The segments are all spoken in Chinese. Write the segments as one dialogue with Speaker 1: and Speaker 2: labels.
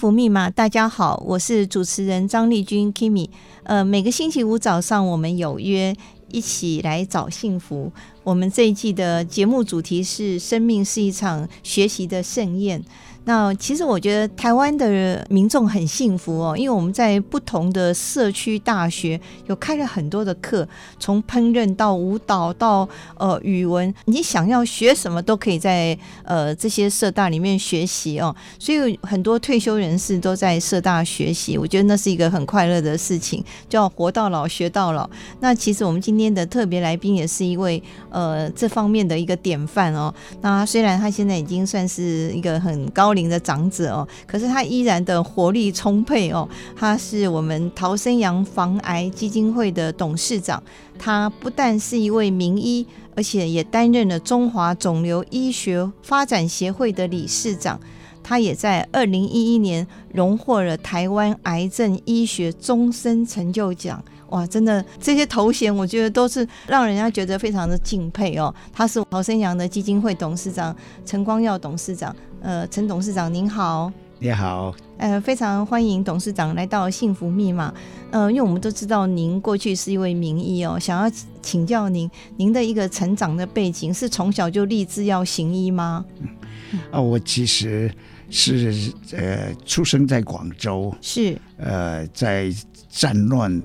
Speaker 1: 福密码，大家好，我是主持人张丽君 Kimi。呃，每个星期五早上我们有约一起来找幸福。我们这一季的节目主题是“生命是一场学习的盛宴”。那其实我觉得台湾的民众很幸福哦，因为我们在不同的社区大学有开了很多的课，从烹饪到舞蹈到呃语文，你想要学什么都可以在呃这些社大里面学习哦。所以很多退休人士都在社大学习，我觉得那是一个很快乐的事情，叫活到老学到老。那其实我们今天的特别来宾也是一位呃呃这方面的一个典范哦。那虽然他现在已经算是一个很高。高龄的长者哦，可是他依然的活力充沛哦。他是我们陶生阳防癌基金会的董事长，他不但是一位名医，而且也担任了中华肿瘤医学发展协会的理事长。他也在二零一一年荣获了台湾癌症医学终身成就奖。哇，真的这些头衔，我觉得都是让人家觉得非常的敬佩哦。他是陶生阳的基金会董事长陈光耀董事长。呃，陈董事长您好，
Speaker 2: 你好，
Speaker 1: 呃，非常欢迎董事长来到幸福密码。呃，因为我们都知道您过去是一位名医哦，想要请教您，您的一个成长的背景是从小就立志要行医吗？
Speaker 2: 嗯，啊，我其实是呃出生在广州，
Speaker 1: 是
Speaker 2: 呃在战乱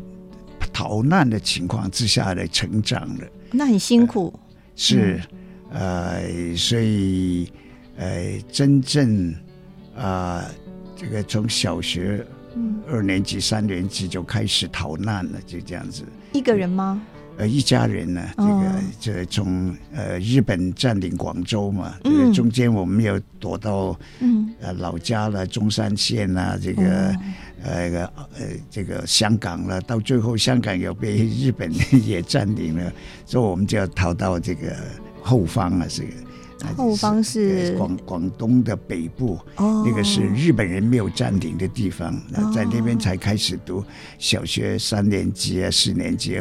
Speaker 2: 逃难的情况之下来成长的，
Speaker 1: 那很辛苦，
Speaker 2: 呃是、嗯、呃，所以。呃，真正啊、呃，这个从小学二年级、三年级就开始逃难了，就这样子。
Speaker 1: 一个人吗？
Speaker 2: 呃，一家人呢？这个、哦、这从呃日本占领广州嘛，这个中间我们有躲到嗯呃老家了，中山县啊，这个、哦、呃这个香港了，到最后香港又被日本也占领了，所以我们就要逃到这个后方啊，这个。
Speaker 1: 后方是
Speaker 2: 广广东的北部，哦，那个是日本人没有占领的地方，哦，在那边才开始读小学三年级啊，四年级，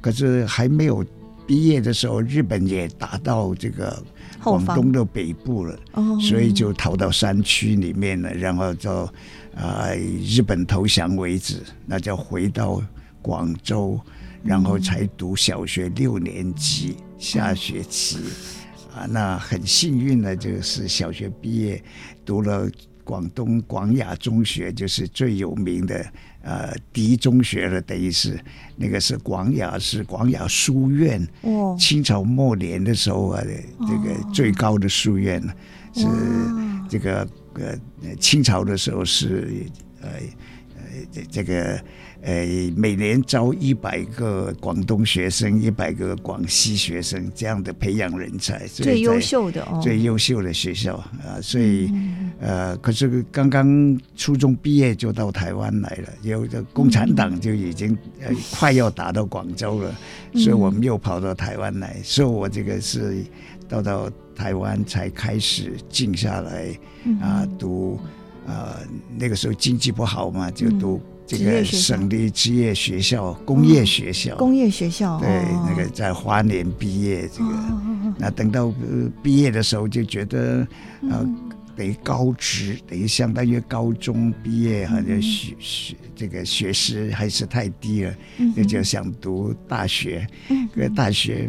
Speaker 2: 可是还没有毕业的时候，日本也打到这个广东的北部了，所以就逃到山区里面了，然后就啊，呃，日本投降为止，那就回到广州，然后才读小学六年级下学期。啊，那很幸运呢，就是小学毕业，读了广东广雅中学，就是最有名的呃第一中学了，等于是那个是广雅是广雅书院，哦，清朝末年的时候啊，这个最高的书院是这个呃清朝的时候是呃呃这个。呃，每年招一百个广东学生，一百个广西学生，这样的培养人才，
Speaker 1: 最优秀的哦，
Speaker 2: 最优秀的学校啊，所以、嗯、呃，可是刚刚初中毕业就到台湾来了，有的共产党就已经呃快要打到广州了，嗯、所以我们又跑到台湾来，所以我这个是到到台湾才开始静下来啊，读啊，那个时候经济不好嘛，就读。这个省立职业学校、工业学校、
Speaker 1: 工业学校，
Speaker 2: 对，那个在花莲毕业。这个，那等到毕业的时候，就觉得呃，得高职，等于相当于高中毕业，好像学学这个学识还是太低了，那就想读大学。可大学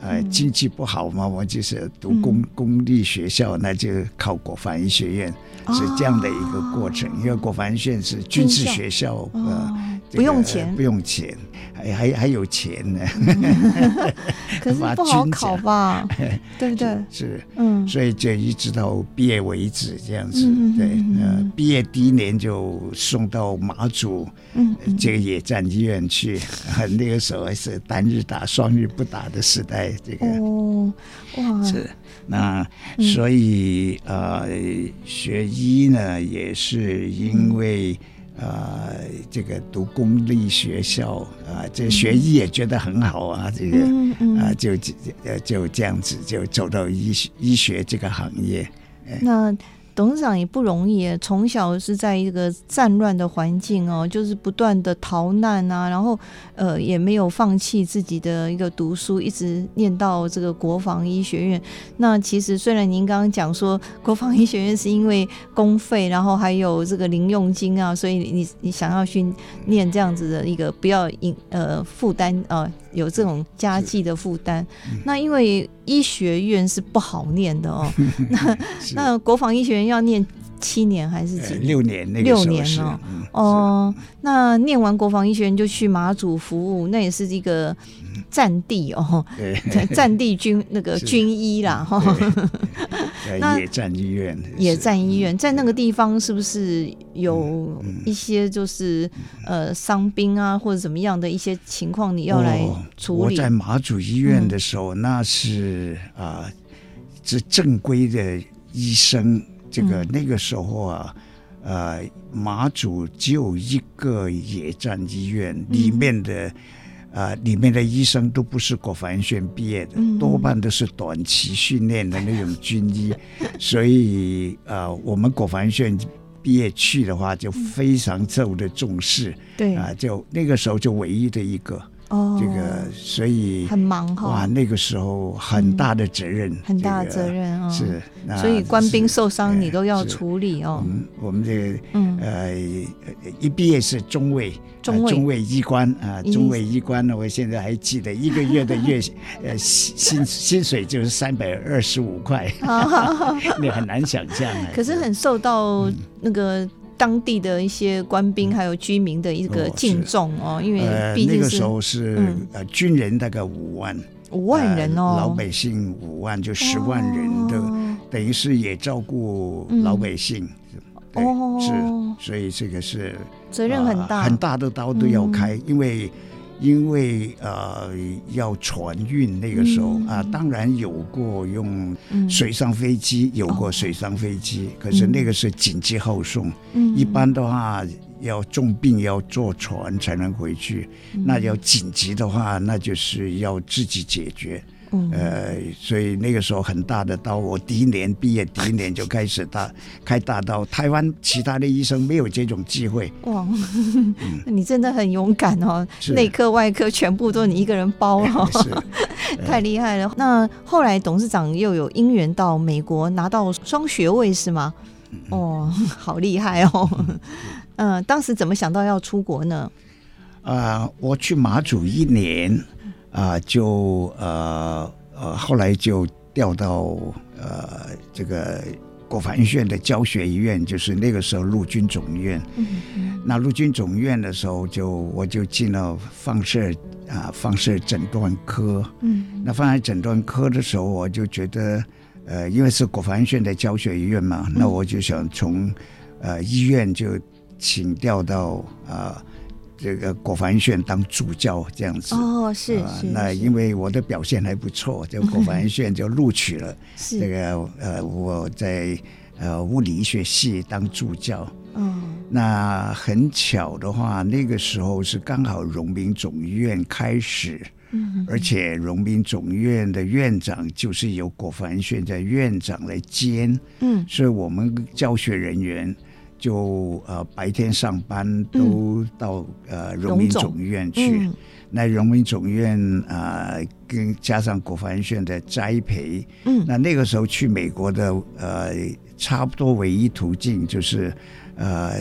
Speaker 2: 呃经济不好嘛，我就是读公公立学校，那就考国防医学院。是这样的一个过程，因为国防医学院是军事学校，呃，不用钱，不用钱。还还还有钱呢。
Speaker 1: 可是 不好考吧？对不对？
Speaker 2: 是，嗯，所以就一直到毕业为止这样子。对，呃，毕业第一年就送到马祖，嗯，这个野战医院去。那个时候还是单日打、双日不打的时代。这个哦，哇，是那所以呃，学医呢也是因为。呃，这个读公立学校啊，这个、学医也觉得很好啊，这个啊，就就就这样子就走到医医学这个行业。
Speaker 1: 那。董事长也不容易，从小是在一个战乱的环境哦，就是不断的逃难啊，然后呃也没有放弃自己的一个读书，一直念到这个国防医学院。那其实虽然您刚刚讲说国防医学院是因为公费，然后还有这个零用金啊，所以你你想要去念这样子的一个不要引呃负担啊。有这种家计的负担，那因为医学院是不好念的哦。那那国防医学院要念七年还是几年？
Speaker 2: 六年，那
Speaker 1: 六年哦。哦，那念完国防医学院就去马祖服务，那也是一个战地哦，战地军那个军医啦哈。
Speaker 2: 那野战医院，
Speaker 1: 野战医院在那个地方是不是有一些就是呃伤兵啊或者怎么样的一些情况你要来处理？
Speaker 2: 我在马祖医院的时候，那是啊，是正规的医生。这个那个时候啊，呃，马祖只有一个野战医院，里面的。啊、呃，里面的医生都不是国防医学院毕业的，嗯、多半都是短期训练的那种军医，所以呃，我们国防医学院毕业去的话，就非常受的重视。对啊、呃，就那个时候就唯一的一个。哦，这个所以
Speaker 1: 很忙哈。
Speaker 2: 哇，那个时候很大的责任，
Speaker 1: 很大的责任啊。
Speaker 2: 是，
Speaker 1: 所以官兵受伤你都要处理哦。
Speaker 2: 我们我们这个嗯呃一毕业是中尉，中尉中尉医官啊，中尉医官呢，我现在还记得一个月的月 呃薪薪水就是三百二十五块，你很难想象。
Speaker 1: 可是很受到那个。当地的一些官兵还有居民的一个敬重哦，因为毕竟、呃、那个时候是呃军人大概五万五万人哦，
Speaker 2: 老百姓五万就十万人的，哦、等于是也照顾老百姓，嗯、对是，所以这个是
Speaker 1: 责任很大，
Speaker 2: 呃、很大的刀都要开，嗯、因为。因为呃要船运那个时候、嗯、啊，当然有过用水上飞机，嗯、有过水上飞机，哦、可是那个是紧急后送，嗯、一般的话要重病要坐船才能回去，嗯、那要紧急的话，那就是要自己解决。呃，所以那个时候很大的刀，我第一年毕业，第一年就开始大开大刀。台湾其他的医生没有这种机会。哇，
Speaker 1: 嗯、你真的很勇敢哦，内科外科全部都你一个人包哦，太厉害了。那后来董事长又有因缘到美国拿到双学位是吗？哦，好厉害哦。嗯、呃，当时怎么想到要出国呢？
Speaker 2: 啊、呃，我去马祖一年。啊、呃，就呃呃，后来就调到呃这个国防医学院的教学医院，就是那个时候陆军总院。嗯嗯。那陆军总院的时候就，就我就进了放射啊放射诊断科。嗯。那放射诊断科的时候，我就觉得，呃，因为是国防医学院的教学医院嘛，嗯、那我就想从呃医院就请调到啊。呃这个国防医学院当助教这样子
Speaker 1: 哦，是是。
Speaker 2: 那因为我的表现还不错，就国防医学院就录取了。是这个呃，我在呃物理学系当助教。嗯。那很巧的话，那个时候是刚好荣民总医院开始，嗯，而且荣民总医院的院长就是由国防医学院的院长来兼，嗯，所以我们教学人员。就呃白天上班都到、嗯、呃荣民总医院去，嗯、那荣民总医院啊、呃、跟加上国防医院的栽培，嗯，那那个时候去美国的呃差不多唯一途径就是呃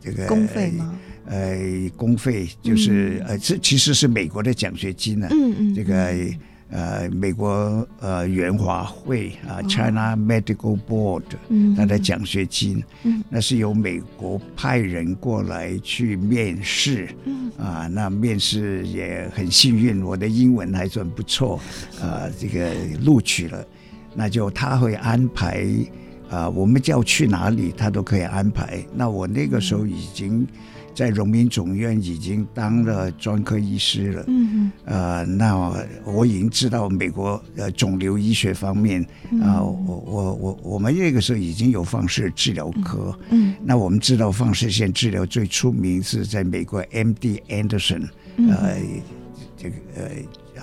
Speaker 2: 这个
Speaker 1: 公费吗？
Speaker 2: 呃公费就是、嗯、呃这其实是美国的奖学金呢、啊，嗯嗯，这个。呃，美国呃援华会啊，China Medical Board，嗯，他的奖学金，嗯，那是由美国派人过来去面试，嗯，啊，那面试也很幸运，我的英文还算不错，啊，这个录取了，那就他会安排，啊，我们叫去哪里，他都可以安排。那我那个时候已经。在荣民总院已经当了专科医师了，嗯嗯，呃，那我已经知道美国呃肿瘤医学方面啊，我我我我们那个时候已经有放射治疗科，嗯，那我们知道放射线治疗最出名是在美国 MD Anderson，呃，这个呃。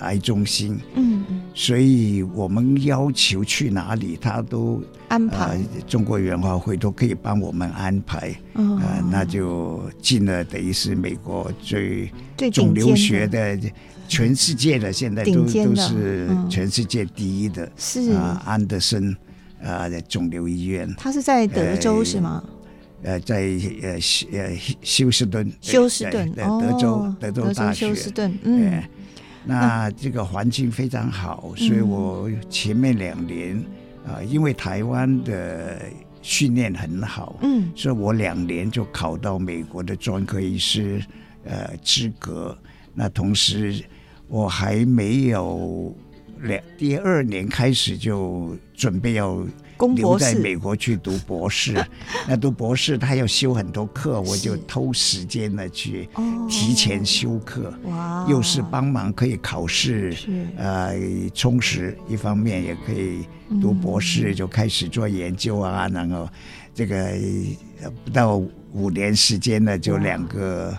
Speaker 2: 癌中心，嗯嗯，所以我们要求去哪里，他都安排。呃、中国援华会都可以帮我们安排，哦、呃，那就进了，等于是美国最肿瘤学的，全世界的现在都都是全世界第一的，是。啊，安德森啊肿瘤医院。
Speaker 1: 他是在德州是吗？
Speaker 2: 呃，在呃呃休斯顿，
Speaker 1: 休斯顿，
Speaker 2: 德州德州大学，
Speaker 1: 休斯顿，嗯。
Speaker 2: 那这个环境非常好，所以我前面两年啊、呃，因为台湾的训练很好，嗯，所以我两年就考到美国的专科医师呃资格。那同时我还没有两第二年开始就准备要。留在美国去读博士，那读博士他要修很多课，我就偷时间呢去提前修课，哇，又是帮忙可以考试，呃，充实，一方面也可以读博士，就开始做研究啊，然后这个不到五年时间呢，就两个。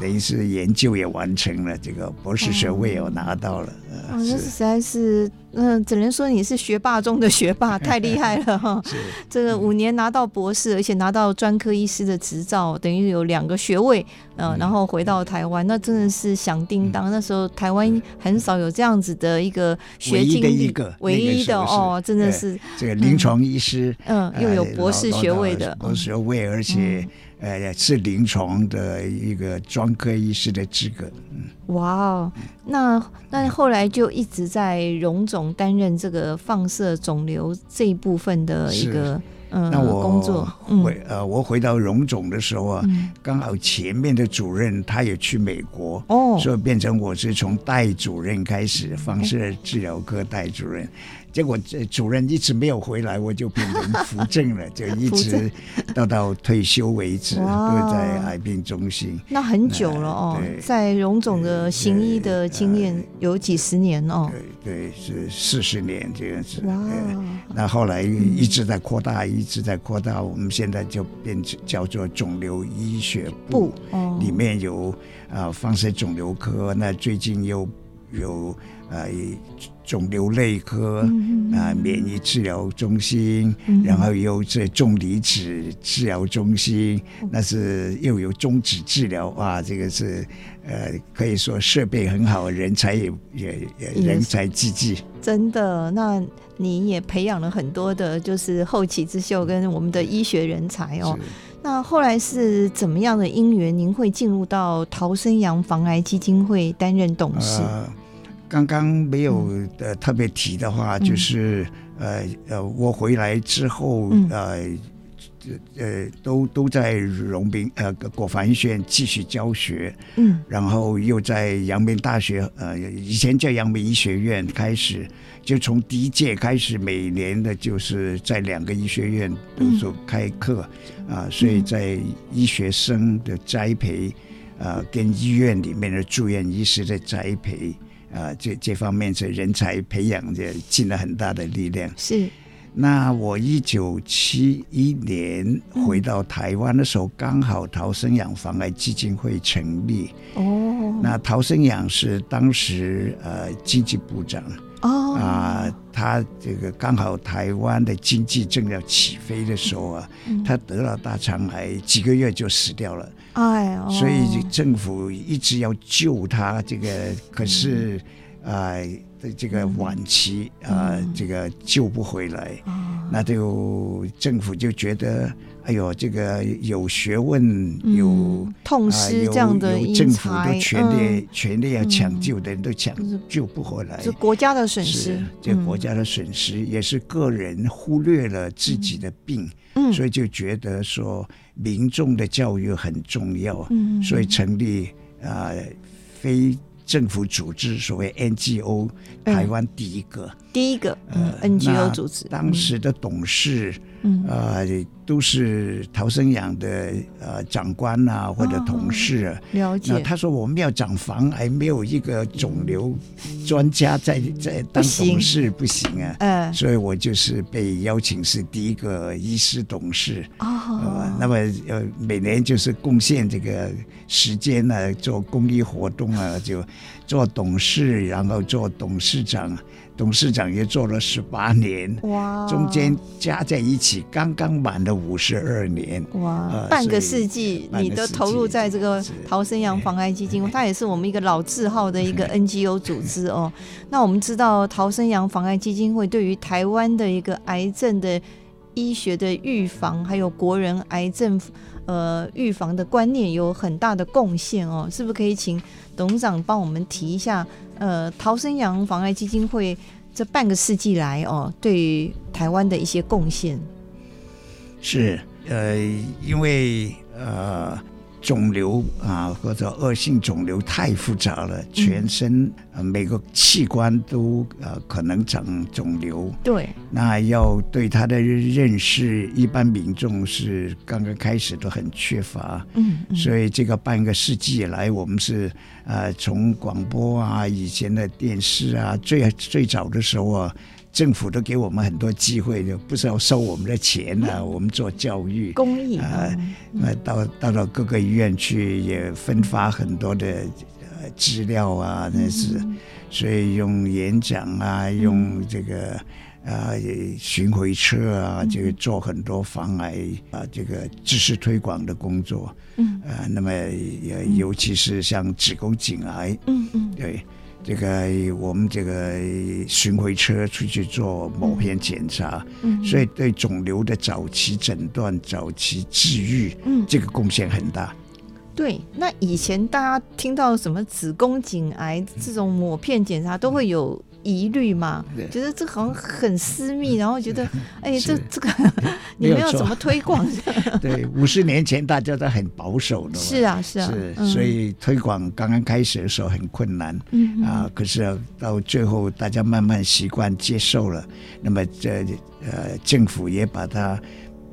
Speaker 2: 等于是研究也完成了，这个博士学位也拿到了。
Speaker 1: 哦，那、呃、是实在是，嗯、呃，只能说你是学霸中的学霸，太厉害了哈！是这个五年拿到博士，而且拿到专科医师的执照，等于有两个学位，呃，然后回到台湾，那真的是响叮当。那时候台湾很少有这样子的一个学经历，唯一的一个，唯一的哦，真的是
Speaker 2: 这个临床医师，
Speaker 1: 嗯，又有博士学位的
Speaker 2: 博士学位，而且。呃，是临床的一个专科医师的资格。嗯，
Speaker 1: 哇哦，那那后来就一直在荣总担任这个放射肿瘤这一部分的一个嗯工作。
Speaker 2: 回呃，我回到荣总的时候啊，刚好前面的主任他也去美国，哦，所以变成我是从代主任开始，放射治疗科代主任。结果这主任一直没有回来，我就变成扶正了，就一直到到退休为止，都在癌病中心。
Speaker 1: 那很久了哦，在荣总的行医的经验有几十年哦。
Speaker 2: 对对，是四十年这样子。哇！那后来一直在扩大，一直在扩大。我们现在就变成叫做肿瘤医学部，里面有啊放射肿瘤科。那最近又有啊。肿瘤内科啊，免疫治疗中心，然后又这重离子治疗中心，那是又有中子治疗啊，这个是呃，可以说设备很好，人才也也也人才济济。
Speaker 1: 真的，那你也培养了很多的，就是后起之秀跟我们的医学人才哦。那后来是怎么样的因缘，您会进入到陶生阳防癌基金会担任董事？呃
Speaker 2: 刚刚没有呃特别提的话，嗯、就是呃呃，我回来之后、嗯、呃呃都都在荣民呃国防医学院继续教学，嗯，然后又在阳明大学呃以前叫阳明医学院开始，就从第一届开始，每年的就是在两个医学院都做开课啊、所以在医学生的栽培啊、呃，跟医院里面的住院医师的栽培。啊，这这方面是人才培养，也尽了很大的力量。
Speaker 1: 是，
Speaker 2: 那我一九七一年回到台湾的时候，嗯、刚好逃生养防癌基金会成立。哦，那陶生养是当时呃经济部长。哦，啊，他这个刚好台湾的经济正要起飞的时候啊，嗯、他得了大肠癌，几个月就死掉了。哎，哦、所以政府一直要救他，这个可是啊，的、呃、这个晚期啊，这个救不回来，嗯、那就政府就觉得，哎呦，这个有学问、有
Speaker 1: 痛失这样的
Speaker 2: 政府都全力全力要抢救的人都抢救不回来，
Speaker 1: 是国家的损失，
Speaker 2: 这国家的损失也是个人忽略了自己的病，所以就觉得说民众的教育很重要，所以成立啊非。政府组织所谓 NGO，台湾第一个，
Speaker 1: 嗯、第一个、嗯、NGO 组织，
Speaker 2: 当时的董事，嗯、呃，都是陶生养的呃长官啊或者同事啊。
Speaker 1: 哦、了解。
Speaker 2: 他说我们要长房癌，没有一个肿瘤专家在在当董事不行，啊。嗯。所以我就是被邀请是第一个医师董事。哦。呃、那么呃每年就是贡献这个时间呢、啊，做公益活动啊就。做董事，然后做董事长，董事长也做了十八年，哇，中间加在一起刚刚满了五十二年，
Speaker 1: 哇，呃、半个世纪你都投入在这个陶生阳防癌基金会，它也是我们一个老字号的一个 NGO 组织哦。那我们知道陶生阳防癌基金会对于台湾的一个癌症的医学的预防，还有国人癌症呃预防的观念有很大的贡献哦，是不是可以请？董事长帮我们提一下，呃，陶生阳防癌基金会这半个世纪来哦，对于台湾的一些贡献。
Speaker 2: 是，呃，因为呃。肿瘤啊，或者恶性肿瘤太复杂了，全身每个器官都呃可能长肿瘤。
Speaker 1: 对，
Speaker 2: 那要对它的认识，一般民众是刚刚开始都很缺乏。嗯，嗯，所以这个半个世纪以来，我们是呃从广播啊，以前的电视啊，最最早的时候啊。政府都给我们很多机会，就不是要收我们的钱呢、啊嗯。我们做教育
Speaker 1: 公益
Speaker 2: 啊，那、嗯、到到了各个医院去，也分发很多的呃资料啊，那是、嗯，所以用演讲啊，嗯、用这个啊巡回车啊，就、嗯、做很多防癌啊这个知识推广的工作。嗯啊，那么也尤其是像子宫颈癌，嗯嗯，对。这个我们这个巡回车出去做某片检查，嗯，所以对肿瘤的早期诊断、早期治愈，嗯，这个贡献很大。
Speaker 1: 对，那以前大家听到什么子宫颈癌这种抹片检查，都会有。疑虑嘛，觉得这好像很私密，然后觉得，哎，这这个 你们要怎么推广？
Speaker 2: 对，五十年前大家都很保守的，
Speaker 1: 是啊，是啊，
Speaker 2: 是，所以推广刚刚开始的时候很困难，嗯啊，可是到最后大家慢慢习惯接受了，那么这呃政府也把它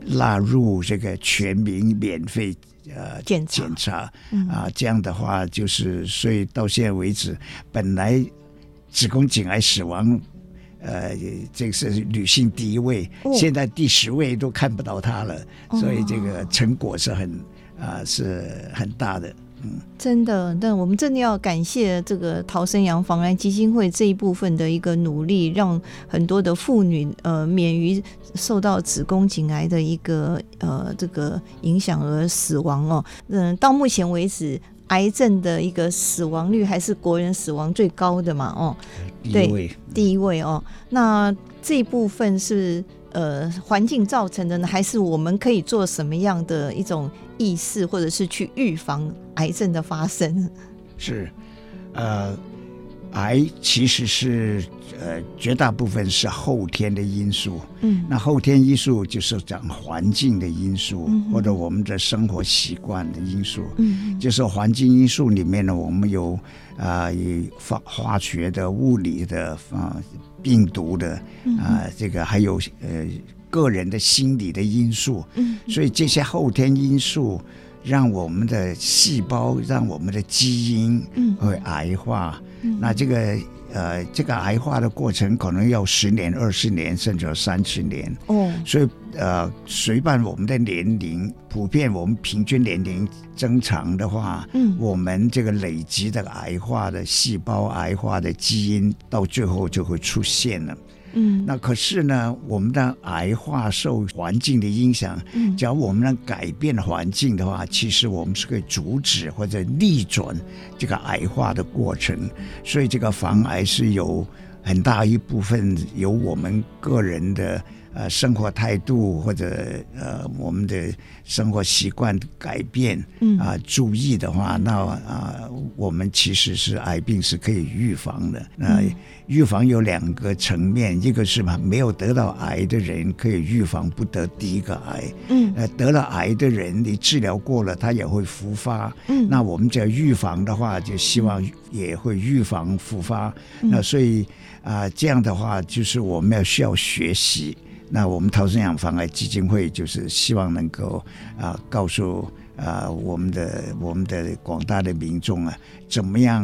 Speaker 2: 纳入这个全民免费呃检检查。啊，这样的话就是，所以到现在为止，本来。子宫颈癌死亡，呃，这个是女性第一位，哦，现在第十位都看不到她了，哦，所以这个成果是很啊，呃，是很大的。嗯，
Speaker 1: 真的，但我们真的要感谢这个陶生阳防癌基金会这一部分的一个努力，让很多的妇女呃免于受到子宫颈癌的一个呃这个影响而死亡哦。嗯，到目前为止。癌症的一个死亡率还是国人死亡最高的嘛？哦，对，第一位哦。那这一部分是呃环境造成的呢，还是我们可以做什么样的一种意识，或者是去预防癌症的发生？
Speaker 2: 是，呃。癌其实是呃绝大部分是后天的因素，嗯，那后天因素就是讲环境的因素，嗯，或者我们的生活习惯的因素，嗯，就是环境因素里面呢，我们有啊、呃、化化学的、物理的啊、呃、病毒的啊、呃，这个还有呃个人的心理的因素，嗯，所以这些后天因素让我们的细胞、让我们的基因会癌化。那这个呃，这个癌化的过程可能要十年、二十年，甚至三十年。哦，所以呃，随伴我们的年龄，普遍我们平均年龄增长的话，嗯，我们这个累积的癌化的细胞、癌化的基因，到最后就会出现了。嗯，那可是呢，我们的癌化受环境的影响。嗯，只要我们能改变环境的话，其实我们是可以阻止或者逆转这个癌化的过程。所以，这个防癌是有很大一部分由我们个人的呃生活态度或者呃我们的生活习惯改变，嗯啊、呃、注意的话，那啊、呃、我们其实是癌病是可以预防的。那预防有两个层面，一个是嘛没有得到癌的人可以预防不得第一个癌，嗯，呃得了癌的人你治疗过了，他也会复发，嗯，那我们只要预防的话，就希望也会预防复发，嗯、那所以。啊，这样的话就是我们要需要学习。那我们逃生养防癌基金会就是希望能够啊，告诉啊我们的我们的广大的民众啊，怎么样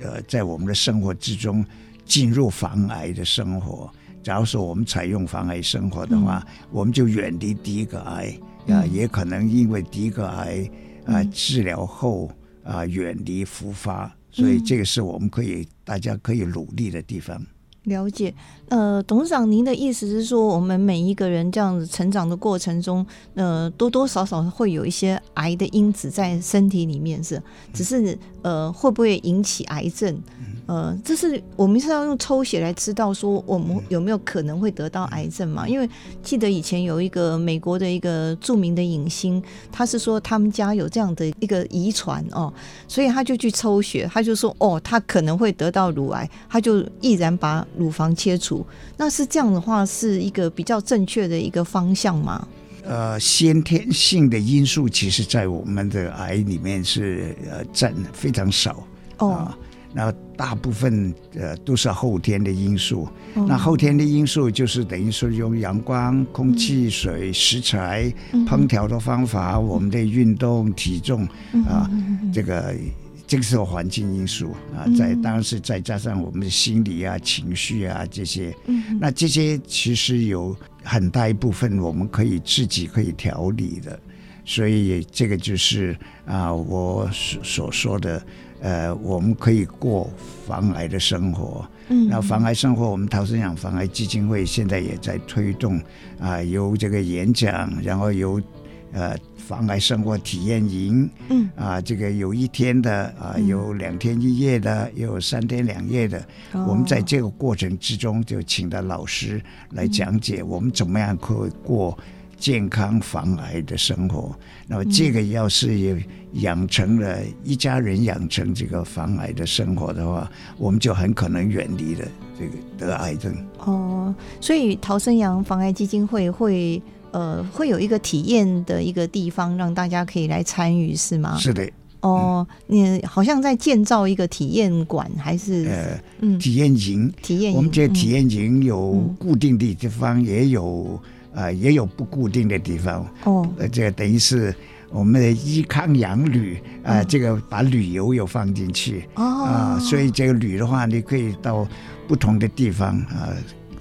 Speaker 2: 呃，在我们的生活之中进入防癌的生活。假如说我们采用防癌生活的话，我们就远离第一个癌啊，也可能因为第一个癌啊治疗后啊远离复发。所以这个是我们可以大家可以努力的地方。
Speaker 1: 了解，呃，董事长，您的意思是说，我们每一个人这样子成长的过程中，呃，多多少少会有一些癌的因子在身体里面，是，只是呃，会不会引起癌症？呃，这是我们是要用抽血来知道说我们有没有可能会得到癌症嘛？因为记得以前有一个美国的一个著名的影星，他是说他们家有这样的一个遗传哦，所以他就去抽血，他就说哦，他可能会得到乳癌，他就毅然把乳房切除。那是这样的话，是一个比较正确的一个方向吗？
Speaker 2: 呃，先天性的因素其实在我们的癌里面是呃占非常少哦。那大部分呃都是后天的因素，嗯、那后天的因素就是等于说用阳光、空气、水、食材、嗯、烹调的方法，嗯、我们的运动、体重、嗯、啊，嗯、这个这个是环境因素啊，在当然是再加上我们的心理啊、情绪啊这些，嗯、那这些其实有很大一部分我们可以自己可以调理的，所以这个就是啊我所所说的。呃，我们可以过防癌的生活。嗯，那防癌生活，我们陶生养防癌基金会现在也在推动啊、呃，有这个演讲，然后由呃防癌生活体验营。嗯，啊、呃，这个有一天的啊、呃，有两天一夜的，有三天两夜的。嗯、我们在这个过程之中，就请的老师来讲解我们怎么样可以过健康防癌的生活。那么这个要是有。养成了一家人养成这个防癌的生活的话，我们就很可能远离了这个得癌症。
Speaker 1: 哦，所以逃生阳防癌基金会会呃会有一个体验的一个地方，让大家可以来参与，是吗？
Speaker 2: 是的。
Speaker 1: 哦，你好像在建造一个体验馆，还是
Speaker 2: 呃嗯体验营？体验营。我们这体验营有固定的地方，也有啊、呃、也有不固定的地方。哦，呃，这个等于是。我们的依康养旅啊、呃，这个把旅游又放进去。啊、呃，所以这个旅的话，你可以到不同的地方啊，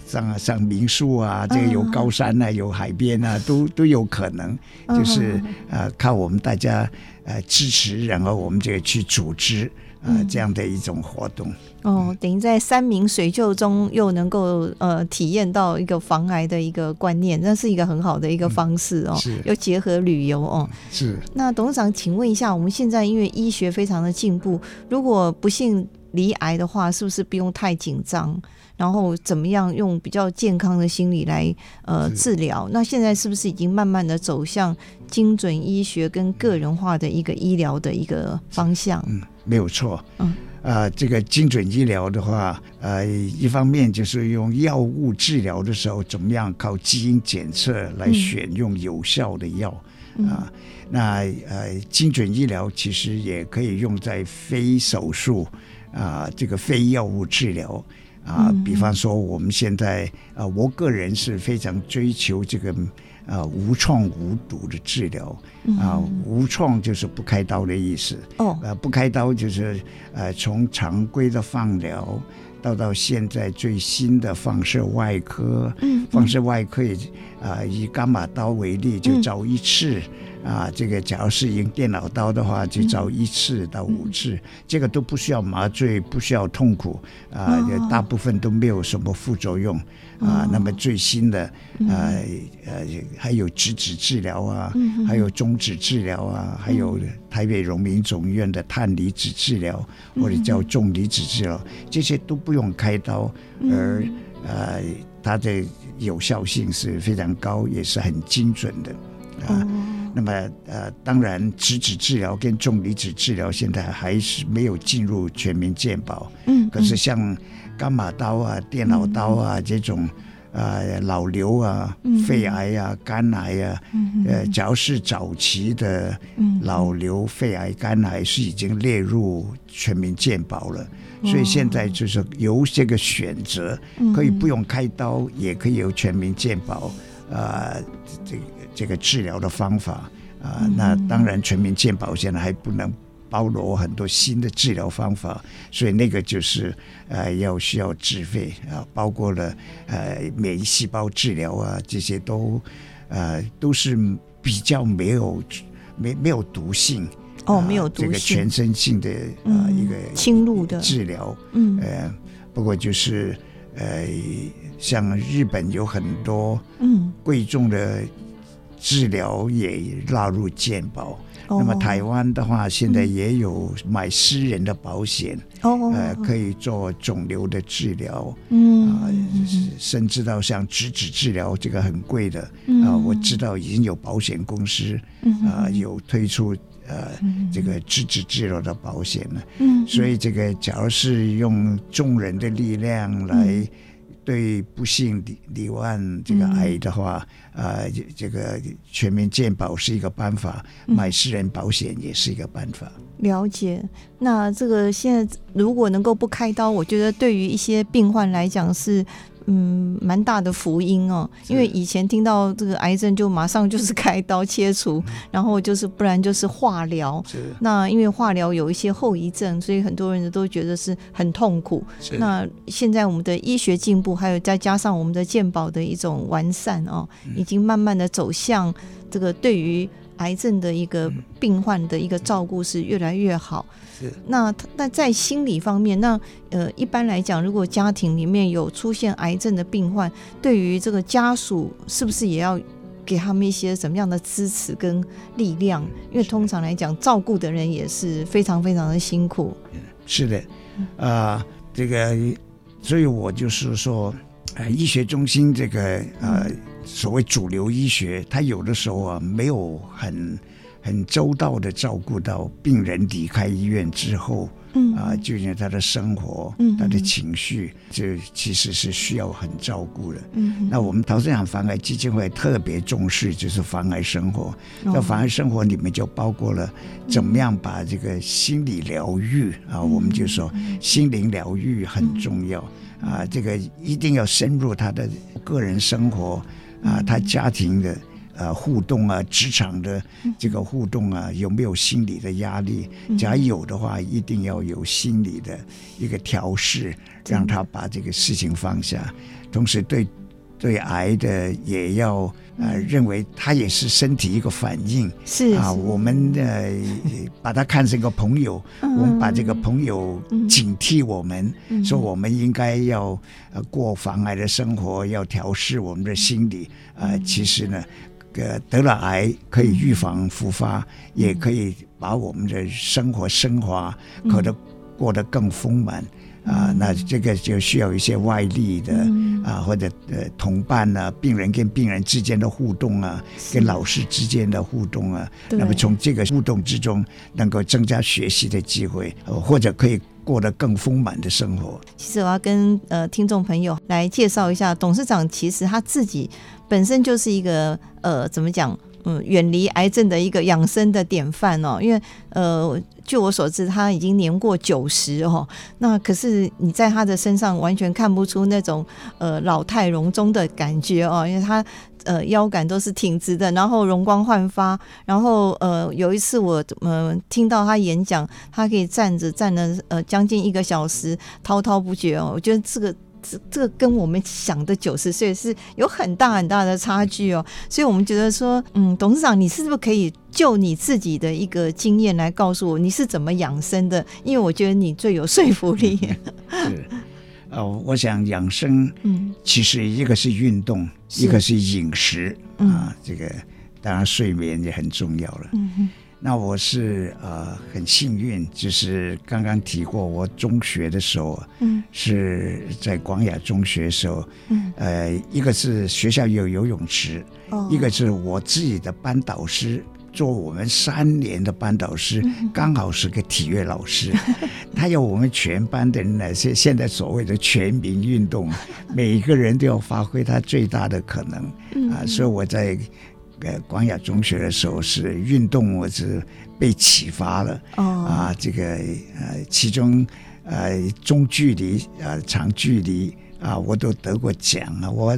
Speaker 2: 上上民宿啊，这个有高山啊，有海边啊，都都有可能，就是啊，靠我们大家呃支持，然后我们这个去组织。啊、呃，这样的一种活动
Speaker 1: 哦，等于在山明水秀中又能够呃体验到一个防癌的一个观念，那是一个很好的一个方式哦。是，又结合旅游哦。是。那董事长，请问一下，我们现在因为医学非常的进步，如果不幸罹癌的话，是不是不用太紧张？然后怎么样用比较健康的心理来呃治疗？那现在是不是已经慢慢的走向精准医学跟个人化的一个医疗的一个方向？
Speaker 2: 嗯，没有错。嗯，啊、呃，这个精准医疗的话，呃，一方面就是用药物治疗的时候，怎么样靠基因检测来选用有效的药啊？那呃，精准医疗其实也可以用在非手术啊、呃，这个非药物治疗。啊，比方说我们现在啊，我个人是非常追求这个啊无创无毒的治疗啊，无创就是不开刀的意思哦，呃，不开刀就是呃从常规的放疗到到现在最新的放射外科，嗯，放射外科也啊以伽马刀为例，就照一次。啊，这个假如是用电脑刀的话，就照一次到五次，嗯、这个都不需要麻醉，不需要痛苦，啊，哦、大部分都没有什么副作用，哦、啊，那么最新的，啊，呃，还有质子治疗啊，嗯、还有中指治疗啊，嗯、还有台北荣民总医院的碳离子治疗，嗯、或者叫重离子治疗，这些都不用开刀，而呃，它的有效性是非常高，也是很精准的啊。
Speaker 1: 哦
Speaker 2: 那么呃，当然，质子治疗跟重离子治疗现在还是没有进入全民健保。
Speaker 1: 嗯，
Speaker 2: 可是像伽马刀啊、电脑刀啊这种，呃，老瘤啊、肺癌啊、肝癌啊，呃，只要是早期的老瘤、肺癌、肝癌是已经列入全民健保了。所以现在就是有这个选择，可以不用开刀，也可以有全民健保。呃，这个。这个治疗的方法啊、呃，那当然全民健保现在还不能包罗很多新的治疗方法，所以那个就是呃要需要自费啊，包括了呃免疫细胞治疗啊，这些都呃都是比较没有没没有毒性
Speaker 1: 哦，没有毒性，
Speaker 2: 这个全身性的啊、呃、一个
Speaker 1: 侵入的。
Speaker 2: 治疗，
Speaker 1: 嗯。
Speaker 2: 呃，不过就是呃像日本有很多
Speaker 1: 嗯。
Speaker 2: 贵重的。治疗也纳入健保，
Speaker 1: 哦、
Speaker 2: 那么台湾的话，现在也有买私人的保险，
Speaker 1: 哦、
Speaker 2: 呃，可以做肿瘤的治疗，
Speaker 1: 嗯
Speaker 2: 啊、呃，甚至到像直指治疗这个很贵的，啊、
Speaker 1: 嗯。
Speaker 2: 呃，我知道已经有保险公司啊、呃、有推出呃这个质子治疗的保险呢，
Speaker 1: 嗯，
Speaker 2: 所以这个假如是用众人的力量来。嗯对不幸罹罹患这个癌的话，嗯、呃，这个全民健保是一个办法，嗯、买私人保险也是一个办法。
Speaker 1: 了解。那这个现在如果能够不开刀，我觉得对于一些病患来讲是。嗯，蛮大的福音哦，因为以前听到这个癌症就马上就是开刀切除，然后就是不然就是化疗。
Speaker 2: 是。
Speaker 1: 那因为化疗有一些后遗症，所以很多人都觉得是很痛苦。
Speaker 2: 是。
Speaker 1: 那现在我们的医学进步，还有再加上我们的健保的一种完善哦，已经慢慢的走向这个对于癌症的一个病患的一个照顾是越来越好。是那那在心理方面，那呃一般来讲，如果家庭里面有出现癌症的病患，对于这个家属是不是也要给他们一些什么样的支持跟力量？因为通常来讲，照顾的人也是非常非常的辛苦。
Speaker 2: 是的，啊、呃，这个，所以我就是说，呃，医学中心这个呃所谓主流医学，它有的时候啊没有很。很周到的照顾到病人离开医院之后，嗯。啊，就像他的生活、嗯、他的情绪，这其实是需要很照顾的。嗯，那我们陶生养防癌基金会特别重视就是防癌生活，在、哦、防癌生活里面就包括了怎么样把这个心理疗愈、嗯、啊，我们就说心灵疗愈很重要、嗯、啊，这个一定要深入他的个人生活啊，他家庭的。呃，互动啊，职场的这个互动啊，有没有心理的压力？假如有的话，一定要有心理的一个调试，让他把这个事情放下。同时对，对对癌的也要呃认为它也是身体一个反应。
Speaker 1: 是
Speaker 2: 啊，我们呃 把它看成一个朋友，我们把这个朋友警惕我们，说我们应该要呃过防癌的生活，要调试我们的心理。呃，其实呢。呃得了癌可以预防复发，也可以把我们的生活升华，可能过得更丰满啊。那这个就需要一些外力的啊，或者呃同伴啊，病人跟病人之间的互动啊，跟老师之间的互动啊。那么从这个互动之中，能够增加学习的机会，或者可以过得更丰满的生活。
Speaker 1: 其实我要跟呃听众朋友来介绍一下，董事长其实他自己。本身就是一个呃，怎么讲？嗯，远离癌症的一个养生的典范哦。因为呃，据我所知，他已经年过九十哦。那可是你在他的身上完全看不出那种呃老态龙钟的感觉哦，因为他呃腰杆都是挺直的，然后容光焕发。然后呃，有一次我呃听到他演讲，他可以站着站了呃将近一个小时，滔滔不绝哦。我觉得这个。这这个跟我们想的九十岁是有很大很大的差距哦，所以我们觉得说，嗯，董事长，你是不是可以就你自己的一个经验来告诉我，你是怎么养生的？因为我觉得你最有说服力。
Speaker 2: 是，呃，我想养生，嗯，其实一个是运动，一个是饮食啊，这个当然睡眠也很重要了。嗯那我是呃很幸运，就是刚刚提过，我中学的时候，嗯，是在广雅中学的时候，嗯，呃，一个是学校有游泳池，哦，一个是我自己的班导师，做我们三年的班导师，嗯，刚好是个体育老师，他要我们全班的人来，现现在所谓的全民运动，每一个人都要发挥他最大的可能，嗯，啊，所以我在。呃，广雅中学的时候是运动，我是被启发了。哦、啊，这个呃，其中呃中距离啊、呃、长距离啊，我都得过奖啊。我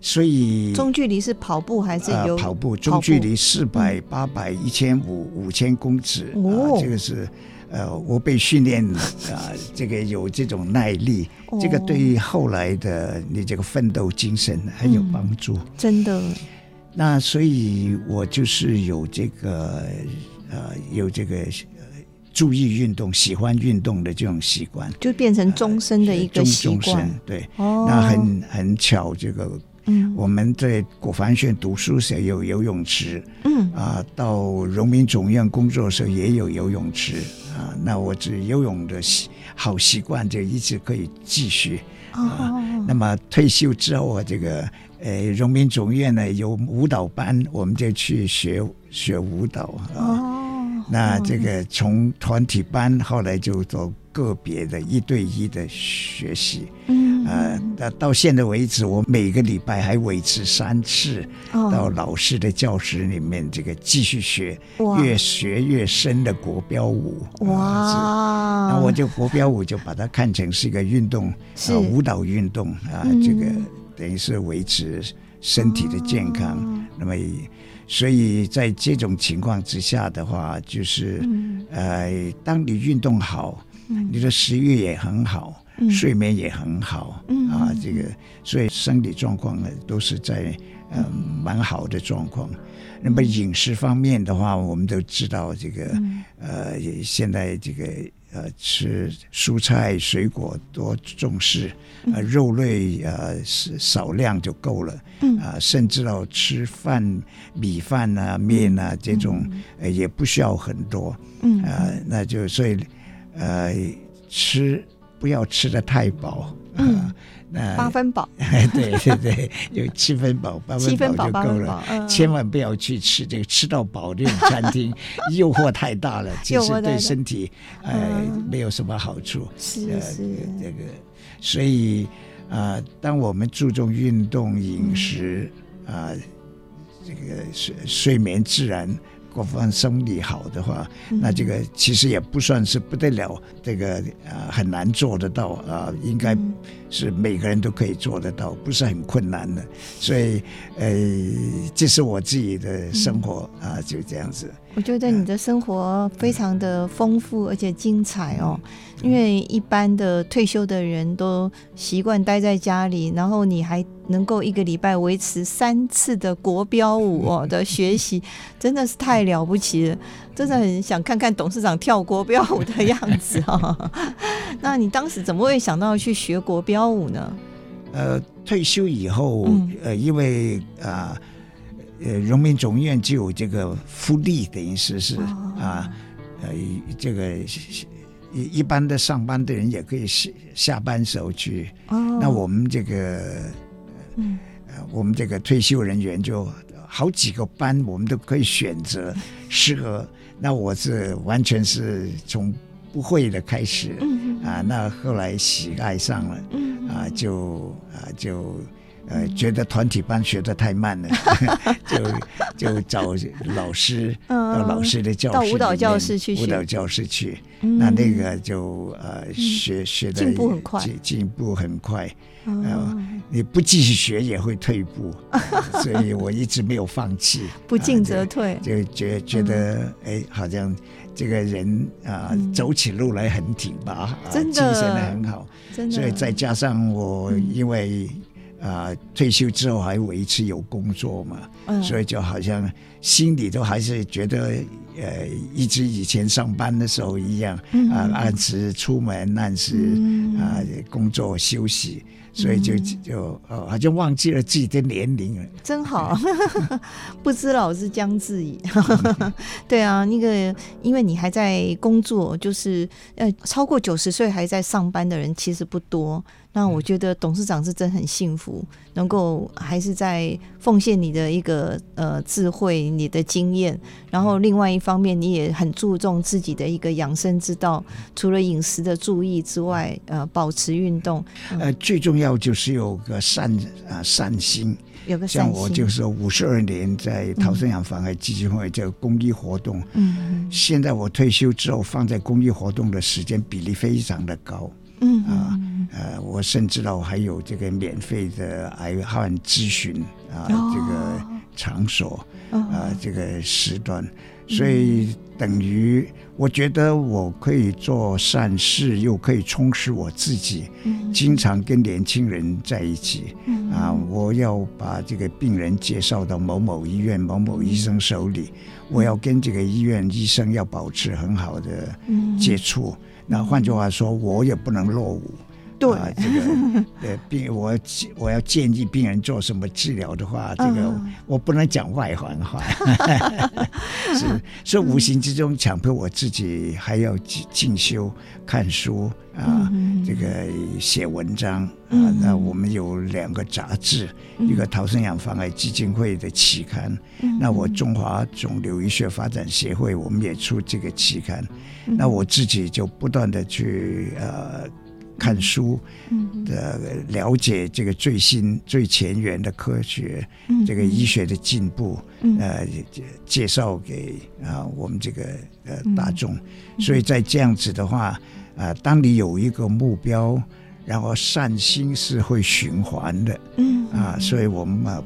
Speaker 2: 所以
Speaker 1: 中距离是跑步还是有、呃、
Speaker 2: 跑步？中距离四百、八百、一千五、五千公尺。哦，这个是呃，我被训练啊，这个有这种耐力，哦、这个对于后来的你这个奋斗精神很有帮助。嗯、
Speaker 1: 真的。
Speaker 2: 那所以，我就是有这个呃，有这个注意运动、喜欢运动的这种习惯，
Speaker 1: 就变成终身的一个习惯。
Speaker 2: 呃、对，哦、那很很巧，这个嗯，我们在果凡县读书时有游泳池，嗯啊，到荣民总院工作的时候也有游泳池啊。那我这游泳的习好习惯就一直可以继续啊。哦、那么退休之后啊，这个。呃，荣民总院呢有舞蹈班，我们就去学学舞蹈啊。哦，那这个从团体班后来就做个别的一对一的学习。嗯，啊，那到现在为止，我每个礼拜还维持三次到老师的教室里面，这个继续学，越学越深的国标舞。哇！那我就国标舞就把它看成是一个运动，是舞蹈运动啊，这个。等于是维持身体的健康，哦、那么，所以在这种情况之下的话，就是，嗯、呃，当你运动好，嗯、你的食欲也很好，嗯、睡眠也很好，嗯、啊，这个，所以生理状况呢都是在呃蛮好的状况。那么饮食方面的话，我们都知道这个，嗯、呃，现在这个。呃，吃蔬菜水果多重视，呃，肉类呃是少量就够了，嗯。啊，甚至到吃饭米饭啊面啊这种，呃也不需要很多，嗯。啊，那就所以呃吃不要吃的太饱，嗯。
Speaker 1: 那八分饱，
Speaker 2: 对 对对，有 七分饱，八分饱就够了。嗯、千万不要去吃这个吃到饱这种餐厅，诱惑太大了，其实对身体呃没有什么好处。是是、呃、这个，所以啊、呃，当我们注重运动、饮食啊、呃，这个睡睡眠自然。各方生理好的话，那这个其实也不算是不得了，这个呃很难做得到啊，应该是每个人都可以做得到，不是很困难的。所以呃，这是我自己的生活啊，就这样子。
Speaker 1: 我觉得你的生活非常的丰富而且精彩哦，因为一般的退休的人都习惯待在家里，然后你还能够一个礼拜维持三次的国标舞哦的学习，真的是太了不起了，真的很想看看董事长跳国标舞的样子哦。那你当时怎么会想到去学国标舞呢？
Speaker 2: 呃，退休以后，呃，因为啊。呃，荣民总院就有这个福利，等于是是啊，呃，这个一一般的上班的人也可以下下班时候去。哦。那我们这个，嗯，我们这个退休人员就好几个班，我们都可以选择适合。那我是完全是从不会的开始，嗯啊，那后来喜爱上了，嗯啊，就啊就。呃，觉得团体班学的太慢了，就就找老师到老师的教室，
Speaker 1: 到舞蹈教室去，
Speaker 2: 舞蹈教室去。那那个就呃学学的进步很快，进进步很快。呃，你不继续学也会退步，所以我一直没有放弃。
Speaker 1: 不进则退，
Speaker 2: 就觉觉得哎，好像这个人啊，走起路来很挺拔，真的，精神很好。真的，所以再加上我因为。啊、呃，退休之后还维持有工作嘛，嗯、所以就好像心里头还是觉得，呃，一直以前上班的时候一样，
Speaker 1: 嗯、
Speaker 2: 啊，按时出门，按时啊工作休息。所以就就哦，好像忘记了自己的年龄了。
Speaker 1: 真好，不知老之将至矣。对啊，那个因为你还在工作，就是呃，超过九十岁还在上班的人其实不多。那我觉得董事长是真很幸福，能够还是在奉献你的一个呃智慧、你的经验，然后另外一方面你也很注重自己的一个养生之道，除了饮食的注意之外，呃，保持运动，嗯、
Speaker 2: 呃，最重要就是有个善啊善心，
Speaker 1: 有个。
Speaker 2: 像我就是五十二年在陶生养防癌基金会这个公益活动，嗯，现在我退休之后放在公益活动的时间比例非常的高。嗯啊呃，我甚至到还有这个免费的癌患咨询啊，哦、这个场所啊，这个时段，所以等于我觉得我可以做善事，又可以充实我自己。嗯，经常跟年轻人在一起。嗯啊，我要把这个病人介绍到某某医院、某某医生手里，我要跟这个医院医生要保持很好的接触。那换句话说，我也不能落伍。对、啊，这个呃病，我我要建议病人做什么治疗的话，这个我不能讲外行话。是，所以无形之中强迫我自己还要进修、看书啊，这个写文章啊。那我们有两个杂志，一个逃生养防癌基金会的期刊，那我中华肿瘤医学发展协会我们也出这个期刊。那我自己就不断的去呃。看书的了解这个最新最前沿的科学，这个医学的进步，呃，介绍给啊我们这个呃大众。所以在这样子的话，啊，当你有一个目标，然后善心是会循环的，嗯。啊，所以我们啊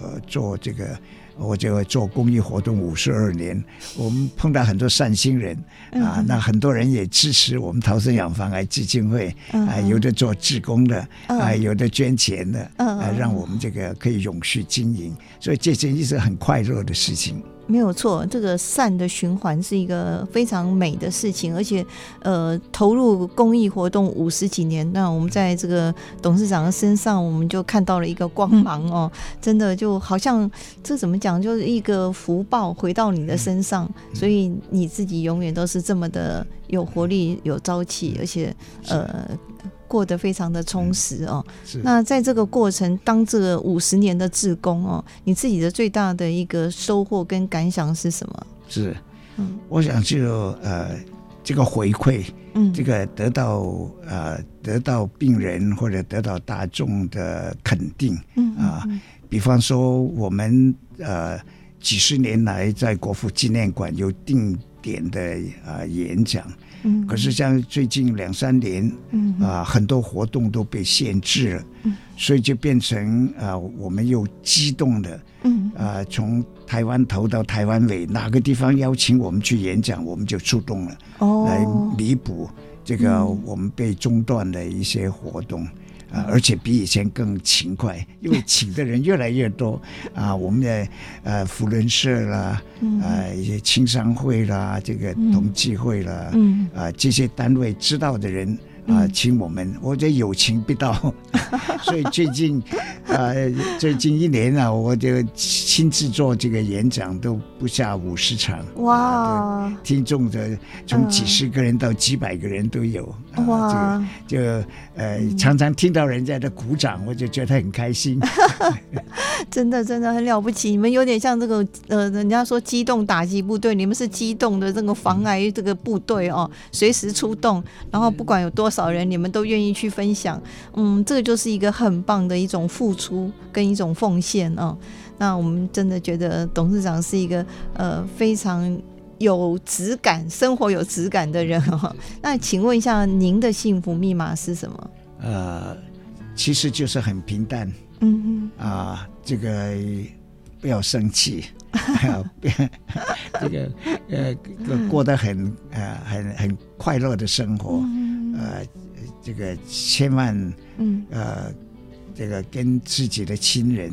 Speaker 2: 呃做这个。我就做公益活动五十二年，我们碰到很多善心人啊，那很多人也支持我们逃生养防癌基金会啊，有的做志工的啊，有的捐钱的啊，让我们这个可以永续经营，所以这件一直很快乐的事情。
Speaker 1: 没有错，这个善的循环是一个非常美的事情，而且，呃，投入公益活动五十几年，那我们在这个董事长的身上，我们就看到了一个光芒哦，真的就好像这怎么讲，就是一个福报回到你的身上，所以你自己永远都是这么的有活力、有朝气，而且，呃。过得非常的充实哦。是。那在这个过程，当这个五十年的志工哦，你自己的最大的一个收获跟感想是什么？
Speaker 2: 是，嗯，我想就呃，这个回馈，嗯，这个得到呃，得到病人或者得到大众的肯定，嗯啊，比方说我们呃几十年来在国父纪念馆有定点的啊演讲。嗯，可是像最近两三年，嗯。啊，很多活动都被限制了，嗯，所以就变成啊，我们又激动的，嗯。啊，从台湾头到台湾尾，哪个地方邀请我们去演讲，我们就出动了，哦，来弥补这个我们被中断的一些活动。啊，而且比以前更勤快，因为请的人越来越多啊。我们的呃福伦社啦，啊一些青商会啦，这个同济会啦，啊这些单位知道的人。啊，请我们，我觉得有情必到，所以最近，呃，最近一年啊，我就亲自做这个演讲，都不下五十场。哇、啊！听众的从几十个人到几百个人都有。哇！就呃，常常听到人家的鼓掌，我就觉得很开心。
Speaker 1: 真的，真的很了不起。你们有点像这个呃，人家说机动打击部队，你们是机动的这个防癌这个部队哦，随时出动，然后不管有多少。少人，你们都愿意去分享，嗯，这个就是一个很棒的一种付出跟一种奉献哦。那我们真的觉得董事长是一个呃非常有质感、生活有质感的人哦。那请问一下，您的幸福密码是什么？
Speaker 2: 呃，其实就是很平淡，嗯嗯啊，这个不要生气，这个呃过得很呃很很快乐的生活。嗯呃，这个千万，嗯，呃，这个跟自己的亲人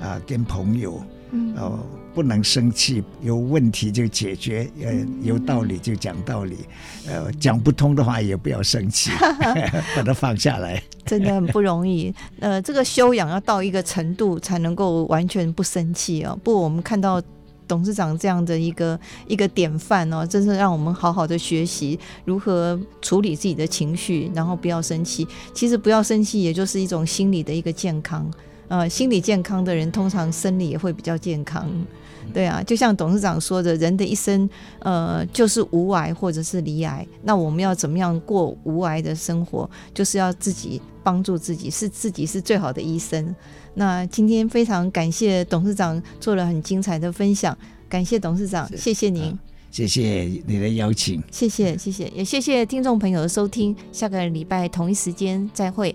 Speaker 2: 啊、呃，跟朋友嗯、哦，不能生气，有问题就解决，呃，有道理就讲道理，呃，讲不通的话也不要生气 把它放下来，
Speaker 1: 真的很不容易。呃，这个修养要到一个程度才能够完全不生气哦。不，我们看到。董事长这样的一个一个典范哦，真是让我们好好的学习如何处理自己的情绪，然后不要生气。其实不要生气，也就是一种心理的一个健康。呃，心理健康的人，通常生理也会比较健康。对啊，就像董事长说的，人的一生，呃，就是无癌或者是离癌。那我们要怎么样过无癌的生活？就是要自己帮助自己，是自己是最好的医生。那今天非常感谢董事长做了很精彩的分享，感谢董事长，谢谢您，
Speaker 2: 谢谢你的邀请，
Speaker 1: 谢谢谢谢，也谢谢听众朋友的收听，下个礼拜同一时间再会。